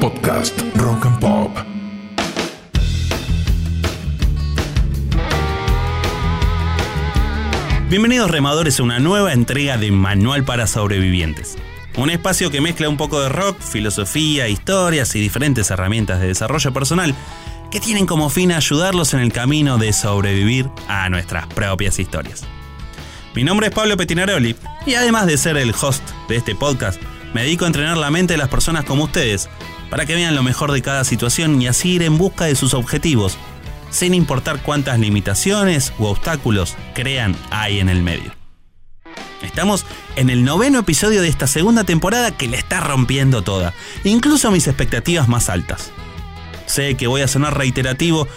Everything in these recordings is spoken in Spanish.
Podcast Rock and Pop. Bienvenidos remadores a una nueva entrega de Manual para Sobrevivientes. Un espacio que mezcla un poco de rock, filosofía, historias y diferentes herramientas de desarrollo personal que tienen como fin ayudarlos en el camino de sobrevivir a nuestras propias historias. Mi nombre es Pablo Petinaroli y además de ser el host de este podcast, me dedico a entrenar la mente de las personas como ustedes para que vean lo mejor de cada situación y así ir en busca de sus objetivos, sin importar cuántas limitaciones u obstáculos crean hay en el medio. Estamos en el noveno episodio de esta segunda temporada que le está rompiendo toda, incluso mis expectativas más altas. Sé que voy a sonar reiterativo,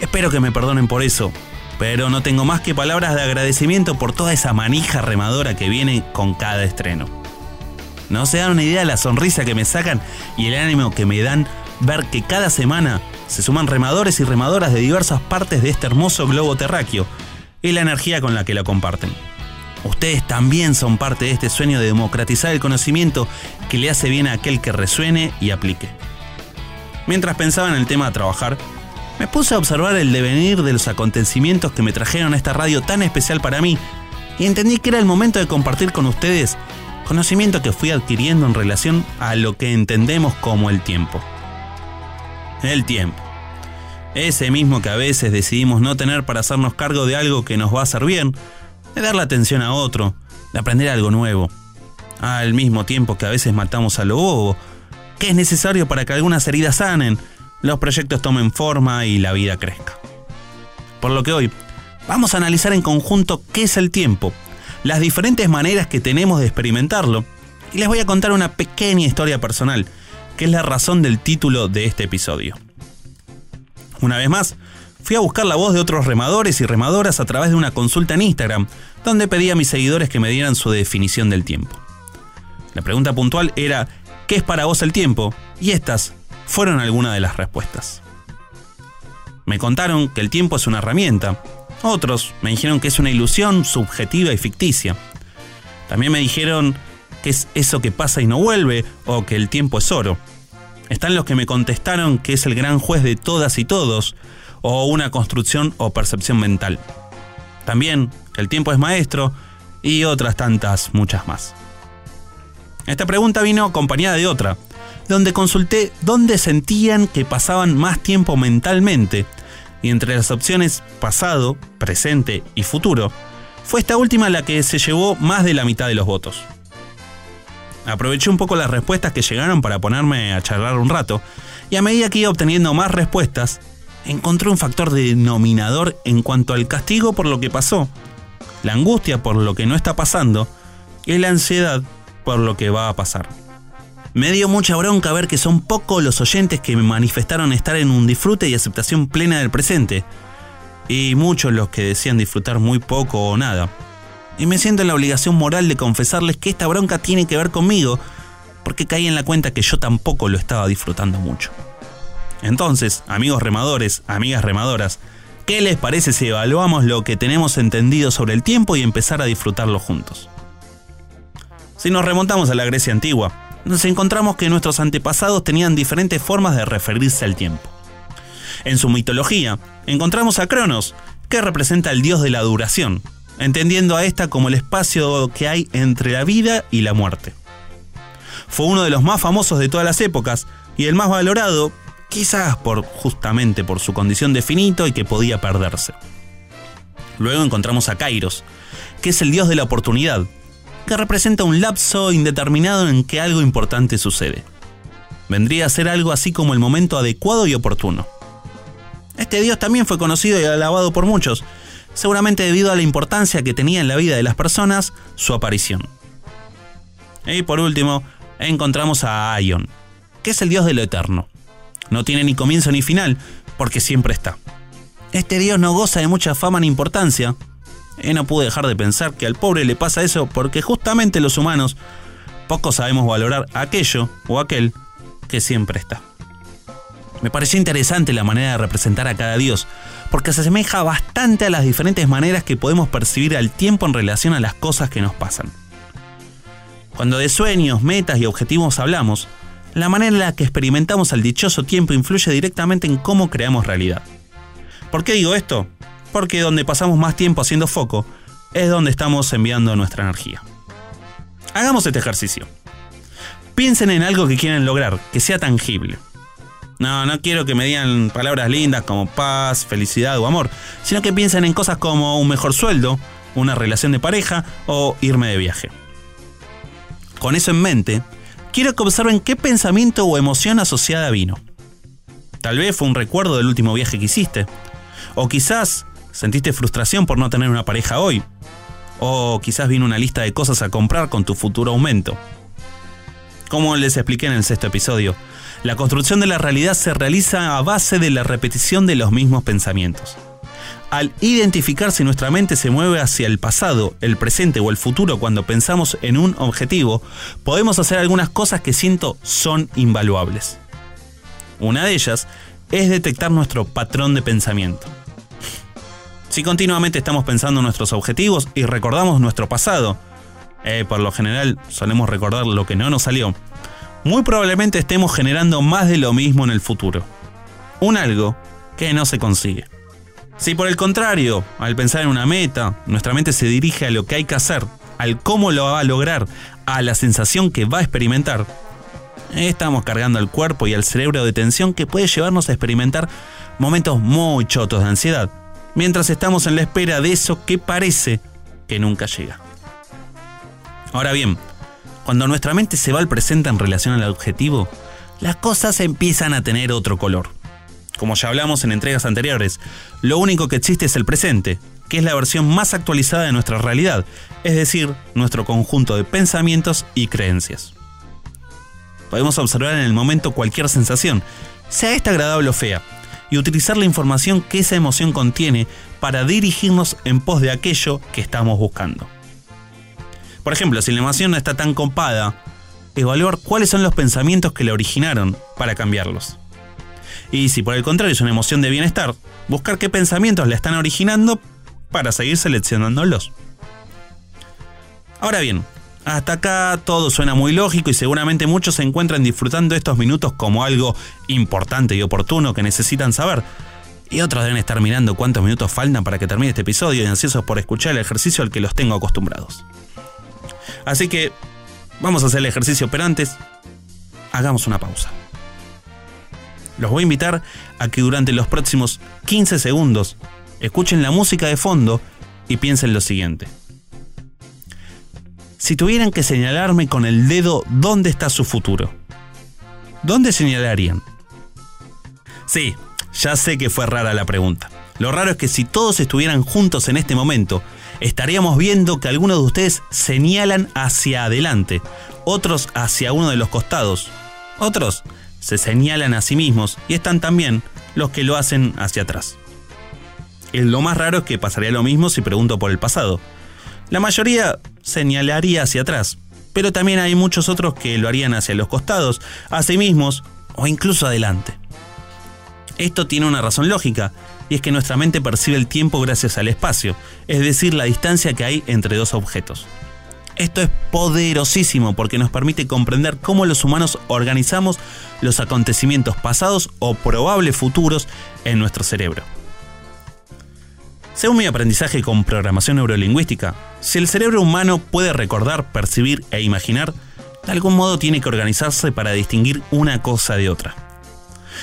espero que me perdonen por eso, pero no tengo más que palabras de agradecimiento por toda esa manija remadora que viene con cada estreno. No se dan una idea de la sonrisa que me sacan y el ánimo que me dan ver que cada semana se suman remadores y remadoras de diversas partes de este hermoso globo terráqueo y la energía con la que lo comparten. Ustedes también son parte de este sueño de democratizar el conocimiento que le hace bien a aquel que resuene y aplique. Mientras pensaba en el tema a trabajar, me puse a observar el devenir de los acontecimientos que me trajeron a esta radio tan especial para mí y entendí que era el momento de compartir con ustedes conocimiento que fui adquiriendo en relación a lo que entendemos como el tiempo. El tiempo. Ese mismo que a veces decidimos no tener para hacernos cargo de algo que nos va a hacer bien, de darle atención a otro, de aprender algo nuevo. Al mismo tiempo que a veces matamos a lo bobo, que es necesario para que algunas heridas sanen, los proyectos tomen forma y la vida crezca. Por lo que hoy vamos a analizar en conjunto qué es el tiempo, las diferentes maneras que tenemos de experimentarlo, y les voy a contar una pequeña historia personal, que es la razón del título de este episodio. Una vez más, fui a buscar la voz de otros remadores y remadoras a través de una consulta en Instagram, donde pedí a mis seguidores que me dieran su definición del tiempo. La pregunta puntual era, ¿qué es para vos el tiempo? Y estas fueron algunas de las respuestas. Me contaron que el tiempo es una herramienta. Otros me dijeron que es una ilusión subjetiva y ficticia. También me dijeron que es eso que pasa y no vuelve o que el tiempo es oro. Están los que me contestaron que es el gran juez de todas y todos o una construcción o percepción mental. También que el tiempo es maestro y otras tantas, muchas más. Esta pregunta vino acompañada de otra, donde consulté dónde sentían que pasaban más tiempo mentalmente, y entre las opciones pasado, presente y futuro, fue esta última la que se llevó más de la mitad de los votos. Aproveché un poco las respuestas que llegaron para ponerme a charlar un rato, y a medida que iba obteniendo más respuestas, encontré un factor denominador en cuanto al castigo por lo que pasó, la angustia por lo que no está pasando y la ansiedad por lo que va a pasar. Me dio mucha bronca ver que son pocos los oyentes que me manifestaron estar en un disfrute y aceptación plena del presente, y muchos los que decían disfrutar muy poco o nada. Y me siento en la obligación moral de confesarles que esta bronca tiene que ver conmigo, porque caí en la cuenta que yo tampoco lo estaba disfrutando mucho. Entonces, amigos remadores, amigas remadoras, ¿qué les parece si evaluamos lo que tenemos entendido sobre el tiempo y empezar a disfrutarlo juntos? Si nos remontamos a la Grecia antigua, nos encontramos que nuestros antepasados tenían diferentes formas de referirse al tiempo. En su mitología, encontramos a Cronos, que representa el dios de la duración, entendiendo a esta como el espacio que hay entre la vida y la muerte. Fue uno de los más famosos de todas las épocas y el más valorado, quizás por justamente por su condición de finito y que podía perderse. Luego encontramos a Kairos, que es el dios de la oportunidad, que representa un lapso indeterminado en que algo importante sucede. Vendría a ser algo así como el momento adecuado y oportuno. Este dios también fue conocido y alabado por muchos, seguramente debido a la importancia que tenía en la vida de las personas su aparición. Y por último, encontramos a Aion, que es el dios de lo eterno. No tiene ni comienzo ni final, porque siempre está. Este dios no goza de mucha fama ni importancia, y no pude dejar de pensar que al pobre le pasa eso porque justamente los humanos poco sabemos valorar aquello o aquel que siempre está. Me pareció interesante la manera de representar a cada dios, porque se asemeja bastante a las diferentes maneras que podemos percibir al tiempo en relación a las cosas que nos pasan. Cuando de sueños, metas y objetivos hablamos, la manera en la que experimentamos el dichoso tiempo influye directamente en cómo creamos realidad. ¿Por qué digo esto? Porque donde pasamos más tiempo haciendo foco es donde estamos enviando nuestra energía. Hagamos este ejercicio. Piensen en algo que quieren lograr, que sea tangible. No, no quiero que me digan palabras lindas como paz, felicidad o amor, sino que piensen en cosas como un mejor sueldo, una relación de pareja o irme de viaje. Con eso en mente, quiero que observen qué pensamiento o emoción asociada vino. Tal vez fue un recuerdo del último viaje que hiciste. O quizás sentiste frustración por no tener una pareja hoy. O quizás vino una lista de cosas a comprar con tu futuro aumento. Como les expliqué en el sexto episodio, la construcción de la realidad se realiza a base de la repetición de los mismos pensamientos. Al identificar si nuestra mente se mueve hacia el pasado, el presente o el futuro cuando pensamos en un objetivo, podemos hacer algunas cosas que siento son invaluables. Una de ellas es detectar nuestro patrón de pensamiento. Si continuamente estamos pensando en nuestros objetivos y recordamos nuestro pasado, eh, por lo general solemos recordar lo que no nos salió, muy probablemente estemos generando más de lo mismo en el futuro. Un algo que no se consigue. Si por el contrario, al pensar en una meta, nuestra mente se dirige a lo que hay que hacer, al cómo lo va a lograr, a la sensación que va a experimentar, estamos cargando al cuerpo y al cerebro de tensión que puede llevarnos a experimentar momentos muy chotos de ansiedad, mientras estamos en la espera de eso que parece que nunca llega. Ahora bien, cuando nuestra mente se va al presente en relación al objetivo, las cosas empiezan a tener otro color. Como ya hablamos en entregas anteriores, lo único que existe es el presente, que es la versión más actualizada de nuestra realidad, es decir, nuestro conjunto de pensamientos y creencias. Podemos observar en el momento cualquier sensación, sea esta agradable o fea, y utilizar la información que esa emoción contiene para dirigirnos en pos de aquello que estamos buscando. Por ejemplo, si la emoción no está tan copada, evaluar cuáles son los pensamientos que la originaron para cambiarlos. Y si por el contrario es una emoción de bienestar, buscar qué pensamientos la están originando para seguir seleccionándolos. Ahora bien, hasta acá todo suena muy lógico y seguramente muchos se encuentran disfrutando estos minutos como algo importante y oportuno que necesitan saber. Y otros deben estar mirando cuántos minutos faltan para que termine este episodio y ansiosos por escuchar el ejercicio al que los tengo acostumbrados. Así que vamos a hacer el ejercicio, pero antes hagamos una pausa. Los voy a invitar a que durante los próximos 15 segundos escuchen la música de fondo y piensen lo siguiente. Si tuvieran que señalarme con el dedo dónde está su futuro, ¿dónde señalarían? Sí, ya sé que fue rara la pregunta. Lo raro es que si todos estuvieran juntos en este momento, estaríamos viendo que algunos de ustedes señalan hacia adelante, otros hacia uno de los costados, otros se señalan a sí mismos y están también los que lo hacen hacia atrás. lo más raro es que pasaría lo mismo si pregunto por el pasado. La mayoría señalaría hacia atrás, pero también hay muchos otros que lo harían hacia los costados, a sí mismos o incluso adelante. Esto tiene una razón lógica, y es que nuestra mente percibe el tiempo gracias al espacio, es decir, la distancia que hay entre dos objetos. Esto es poderosísimo porque nos permite comprender cómo los humanos organizamos los acontecimientos pasados o probables futuros en nuestro cerebro. Según mi aprendizaje con programación neurolingüística, si el cerebro humano puede recordar, percibir e imaginar, de algún modo tiene que organizarse para distinguir una cosa de otra.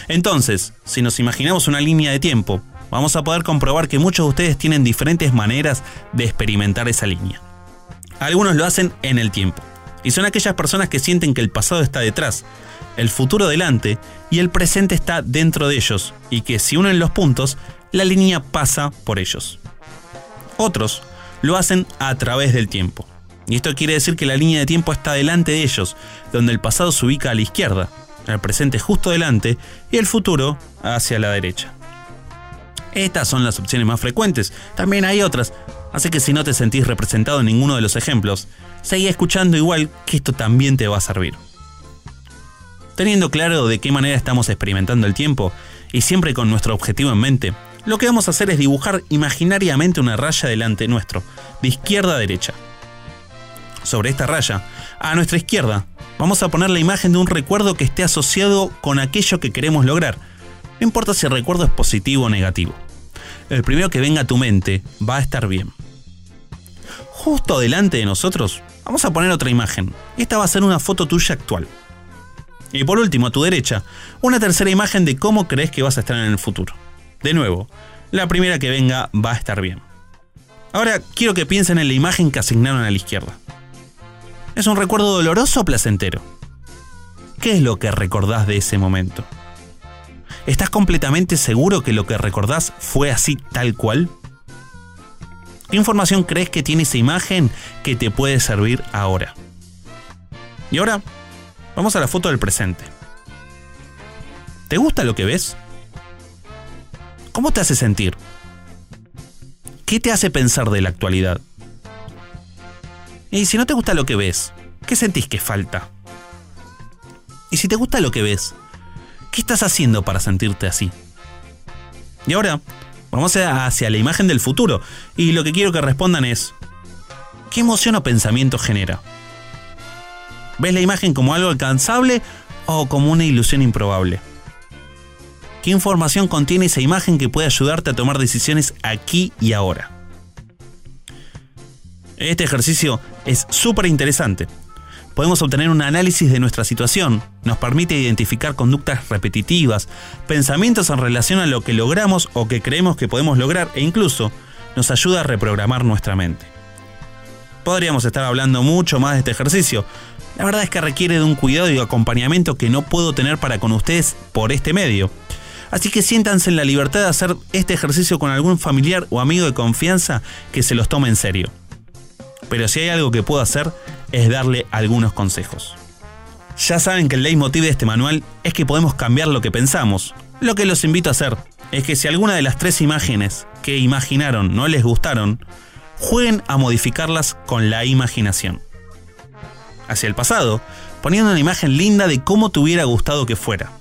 Entonces, si nos imaginamos una línea de tiempo, vamos a poder comprobar que muchos de ustedes tienen diferentes maneras de experimentar esa línea. Algunos lo hacen en el tiempo. Y son aquellas personas que sienten que el pasado está detrás, el futuro delante y el presente está dentro de ellos, y que si unen los puntos, la línea pasa por ellos. Otros lo hacen a través del tiempo. Y esto quiere decir que la línea de tiempo está delante de ellos, donde el pasado se ubica a la izquierda, el presente justo delante y el futuro hacia la derecha. Estas son las opciones más frecuentes, también hay otras, Así que si no te sentís representado en ninguno de los ejemplos, seguí escuchando igual que esto también te va a servir. Teniendo claro de qué manera estamos experimentando el tiempo y siempre con nuestro objetivo en mente, lo que vamos a hacer es dibujar imaginariamente una raya delante nuestro, de izquierda a derecha. Sobre esta raya, a nuestra izquierda, Vamos a poner la imagen de un recuerdo que esté asociado con aquello que queremos lograr. No importa si el recuerdo es positivo o negativo. El primero que venga a tu mente va a estar bien. Justo delante de nosotros, vamos a poner otra imagen. Esta va a ser una foto tuya actual. Y por último, a tu derecha, una tercera imagen de cómo crees que vas a estar en el futuro. De nuevo, la primera que venga va a estar bien. Ahora quiero que piensen en la imagen que asignaron a la izquierda. ¿Es un recuerdo doloroso o placentero? ¿Qué es lo que recordás de ese momento? ¿Estás completamente seguro que lo que recordás fue así tal cual? ¿Qué información crees que tiene esa imagen que te puede servir ahora? Y ahora, vamos a la foto del presente. ¿Te gusta lo que ves? ¿Cómo te hace sentir? ¿Qué te hace pensar de la actualidad? Y si no te gusta lo que ves, ¿qué sentís que falta? Y si te gusta lo que ves, ¿qué estás haciendo para sentirte así? Y ahora, vamos hacia la imagen del futuro, y lo que quiero que respondan es, ¿qué emoción o pensamiento genera? ¿Ves la imagen como algo alcanzable o como una ilusión improbable? ¿Qué información contiene esa imagen que puede ayudarte a tomar decisiones aquí y ahora? Este ejercicio es súper interesante. Podemos obtener un análisis de nuestra situación, nos permite identificar conductas repetitivas, pensamientos en relación a lo que logramos o que creemos que podemos lograr e incluso nos ayuda a reprogramar nuestra mente. Podríamos estar hablando mucho más de este ejercicio. La verdad es que requiere de un cuidado y acompañamiento que no puedo tener para con ustedes por este medio. Así que siéntanse en la libertad de hacer este ejercicio con algún familiar o amigo de confianza que se los tome en serio pero si hay algo que puedo hacer es darle algunos consejos. Ya saben que el leitmotiv de este manual es que podemos cambiar lo que pensamos. Lo que los invito a hacer es que si alguna de las tres imágenes que imaginaron no les gustaron, jueguen a modificarlas con la imaginación. Hacia el pasado, poniendo una imagen linda de cómo te hubiera gustado que fuera.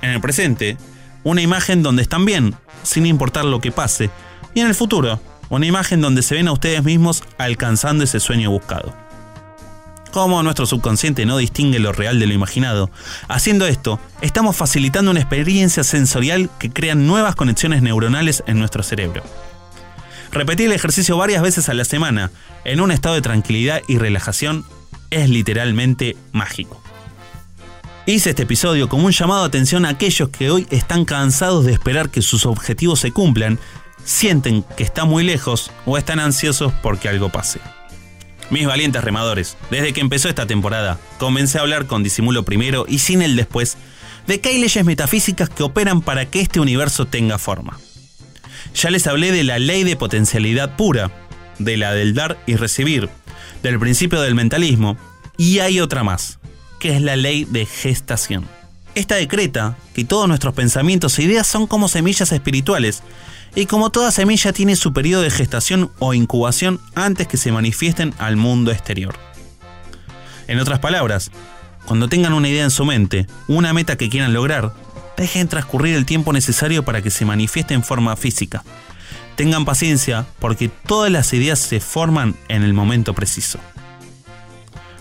En el presente, una imagen donde están bien, sin importar lo que pase. Y en el futuro, una imagen donde se ven a ustedes mismos alcanzando ese sueño buscado. Como nuestro subconsciente no distingue lo real de lo imaginado, haciendo esto, estamos facilitando una experiencia sensorial que crea nuevas conexiones neuronales en nuestro cerebro. Repetir el ejercicio varias veces a la semana, en un estado de tranquilidad y relajación, es literalmente mágico. Hice este episodio como un llamado de atención a aquellos que hoy están cansados de esperar que sus objetivos se cumplan sienten que está muy lejos o están ansiosos porque algo pase. Mis valientes remadores, desde que empezó esta temporada, comencé a hablar con disimulo primero y sin el después de que hay leyes metafísicas que operan para que este universo tenga forma. Ya les hablé de la ley de potencialidad pura, de la del dar y recibir, del principio del mentalismo, y hay otra más, que es la ley de gestación. Esta decreta que todos nuestros pensamientos e ideas son como semillas espirituales y como toda semilla tiene su periodo de gestación o incubación antes que se manifiesten al mundo exterior. En otras palabras, cuando tengan una idea en su mente, una meta que quieran lograr, dejen transcurrir el tiempo necesario para que se manifieste en forma física. Tengan paciencia porque todas las ideas se forman en el momento preciso.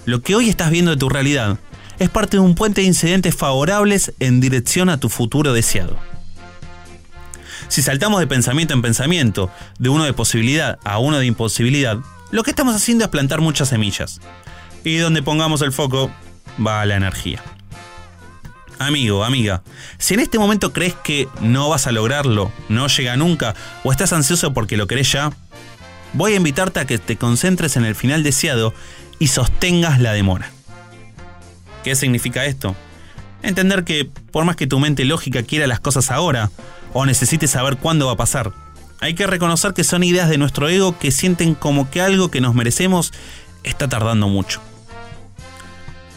Lo que hoy estás viendo de tu realidad es parte de un puente de incidentes favorables en dirección a tu futuro deseado. Si saltamos de pensamiento en pensamiento, de uno de posibilidad a uno de imposibilidad, lo que estamos haciendo es plantar muchas semillas. Y donde pongamos el foco, va la energía. Amigo, amiga, si en este momento crees que no vas a lograrlo, no llega nunca, o estás ansioso porque lo querés ya, voy a invitarte a que te concentres en el final deseado y sostengas la demora. ¿Qué significa esto? Entender que por más que tu mente lógica quiera las cosas ahora, o necesite saber cuándo va a pasar. Hay que reconocer que son ideas de nuestro ego que sienten como que algo que nos merecemos está tardando mucho.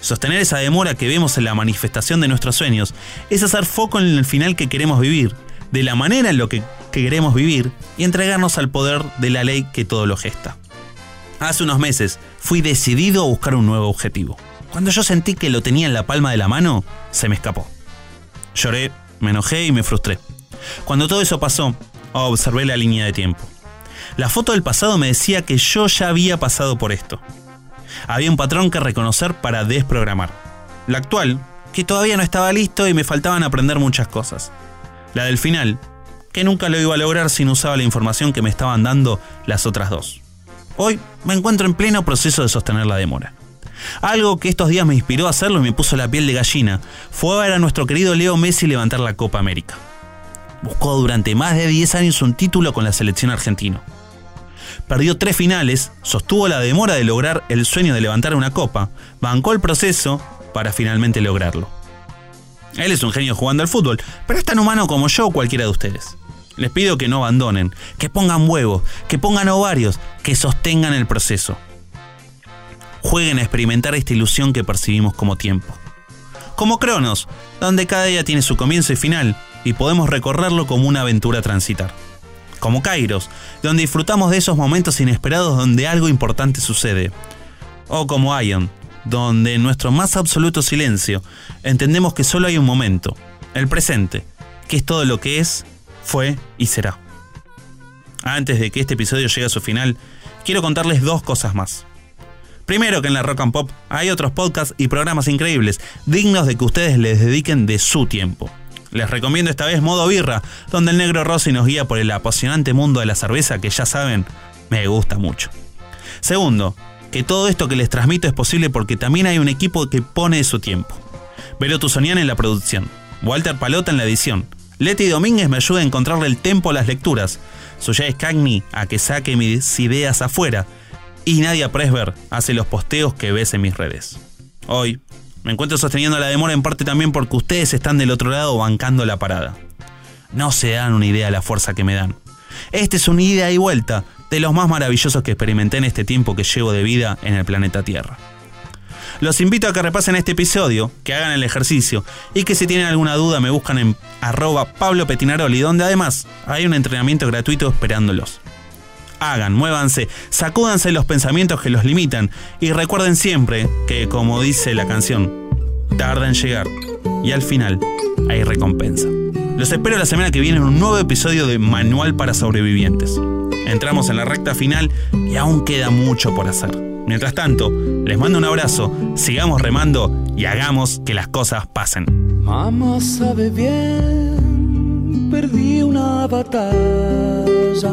Sostener esa demora que vemos en la manifestación de nuestros sueños es hacer foco en el final que queremos vivir, de la manera en lo que, queremos vivir y entregarnos al poder de la ley que todo lo gesta. Hace unos meses fui decidido a buscar un nuevo objetivo. Cuando yo sentí que lo tenía en la palma de la mano, se me escapó. Lloré, me enojé y me frustré. Cuando todo eso pasó, observé la línea de tiempo. La foto del pasado me decía que yo ya había pasado por esto. Había un patrón que reconocer para desprogramar. La actual, que todavía no estaba listo y me faltaban aprender muchas cosas. La del final, que nunca lo iba a lograr si no usaba la información que me estaban dando las otras dos. Hoy me encuentro en pleno proceso de sostener la demora. Algo que estos días me inspiró a hacerlo y me puso la piel de gallina fue ver a nuestro querido Leo Messi levantar la Copa América. Buscó durante más de 10 años un título con la selección argentina. Perdió tres finales, sostuvo la demora de lograr el sueño de levantar una copa, bancó el proceso para finalmente lograrlo. Él es un genio jugando al fútbol, pero es tan humano como yo o cualquiera de ustedes. Les pido que no abandonen, que pongan huevos, que pongan ovarios, que sostengan el proceso. Jueguen a experimentar esta ilusión que percibimos como tiempo. Como Cronos, donde cada día tiene su comienzo y final, y podemos recorrerlo como una aventura transitar. Como Kairos, donde disfrutamos de esos momentos inesperados donde algo importante sucede. O como Ion, donde en nuestro más absoluto silencio entendemos que solo hay un momento, el presente, que es todo lo que es, fue y será. Antes de que este episodio llegue a su final, quiero contarles dos cosas más. Primero que en la Rock and Pop hay otros podcasts y programas increíbles, dignos de que ustedes les dediquen de su tiempo. Les recomiendo esta vez Modo Birra, donde el negro Rossi nos guía por el apasionante mundo de la cerveza que ya saben, me gusta mucho. Segundo, que todo esto que les transmito es posible porque también hay un equipo que pone su tiempo. Vero Tuzonian en la producción, Walter Palota en la edición, Leti Domínguez me ayuda a encontrarle el tempo a las lecturas, Suya Scagni a que saque mis ideas afuera, y Nadia Presber hace los posteos que ves en mis redes. Hoy me encuentro sosteniendo la demora en parte también porque ustedes están del otro lado bancando la parada. No se dan una idea de la fuerza que me dan. Este es un ida y vuelta de los más maravillosos que experimenté en este tiempo que llevo de vida en el planeta Tierra. Los invito a que repasen este episodio, que hagan el ejercicio y que si tienen alguna duda me buscan en arroba Pablo donde además hay un entrenamiento gratuito esperándolos. Hagan, muévanse, sacúdanse los pensamientos que los limitan y recuerden siempre que, como dice la canción, tarda en llegar y al final hay recompensa. Los espero la semana que viene en un nuevo episodio de Manual para Sobrevivientes. Entramos en la recta final y aún queda mucho por hacer. Mientras tanto, les mando un abrazo, sigamos remando y hagamos que las cosas pasen. Mamá sabe bien, perdí una batalla.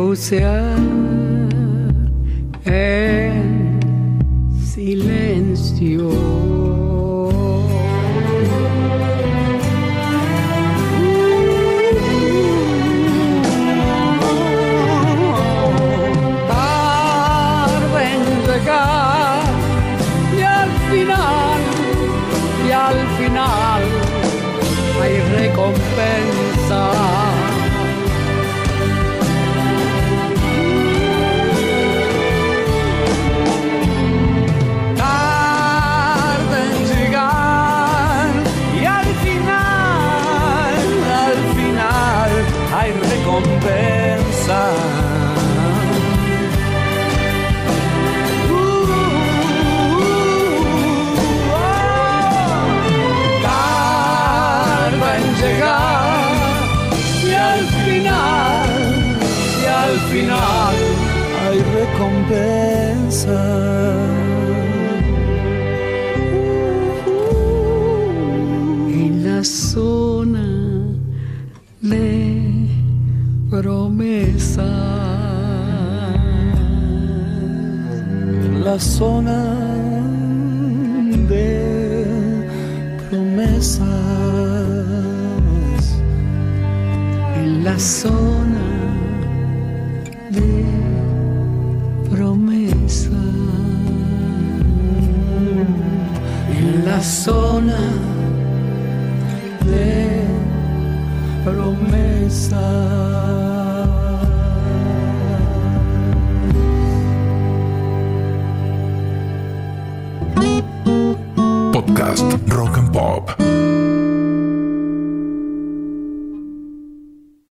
Se bucea en silencio. La zona de promesas. En la zona de promesa. En la zona de promesas. Rock and Pop.